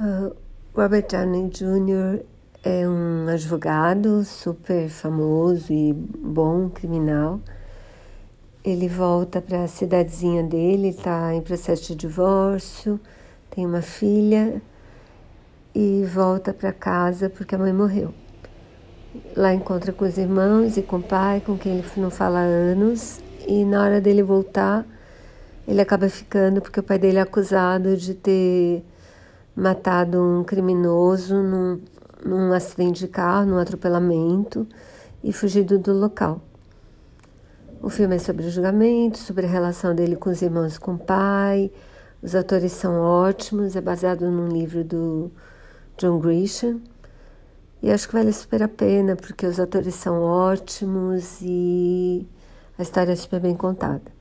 Uh, Robert Downey Jr. é um advogado super famoso e bom criminal. Ele volta para a cidadezinha dele, está em processo de divórcio, tem uma filha e volta para casa porque a mãe morreu. Lá encontra com os irmãos e com o pai, com quem ele não fala há anos, e na hora dele voltar, ele acaba ficando porque o pai dele é acusado de ter matado um criminoso num, num acidente de carro, num atropelamento e fugido do local. O filme é sobre o julgamento, sobre a relação dele com os irmãos e com o pai. Os atores são ótimos, é baseado num livro do John Grisham. E acho que vale super a pena, porque os atores são ótimos e a história é super bem contada.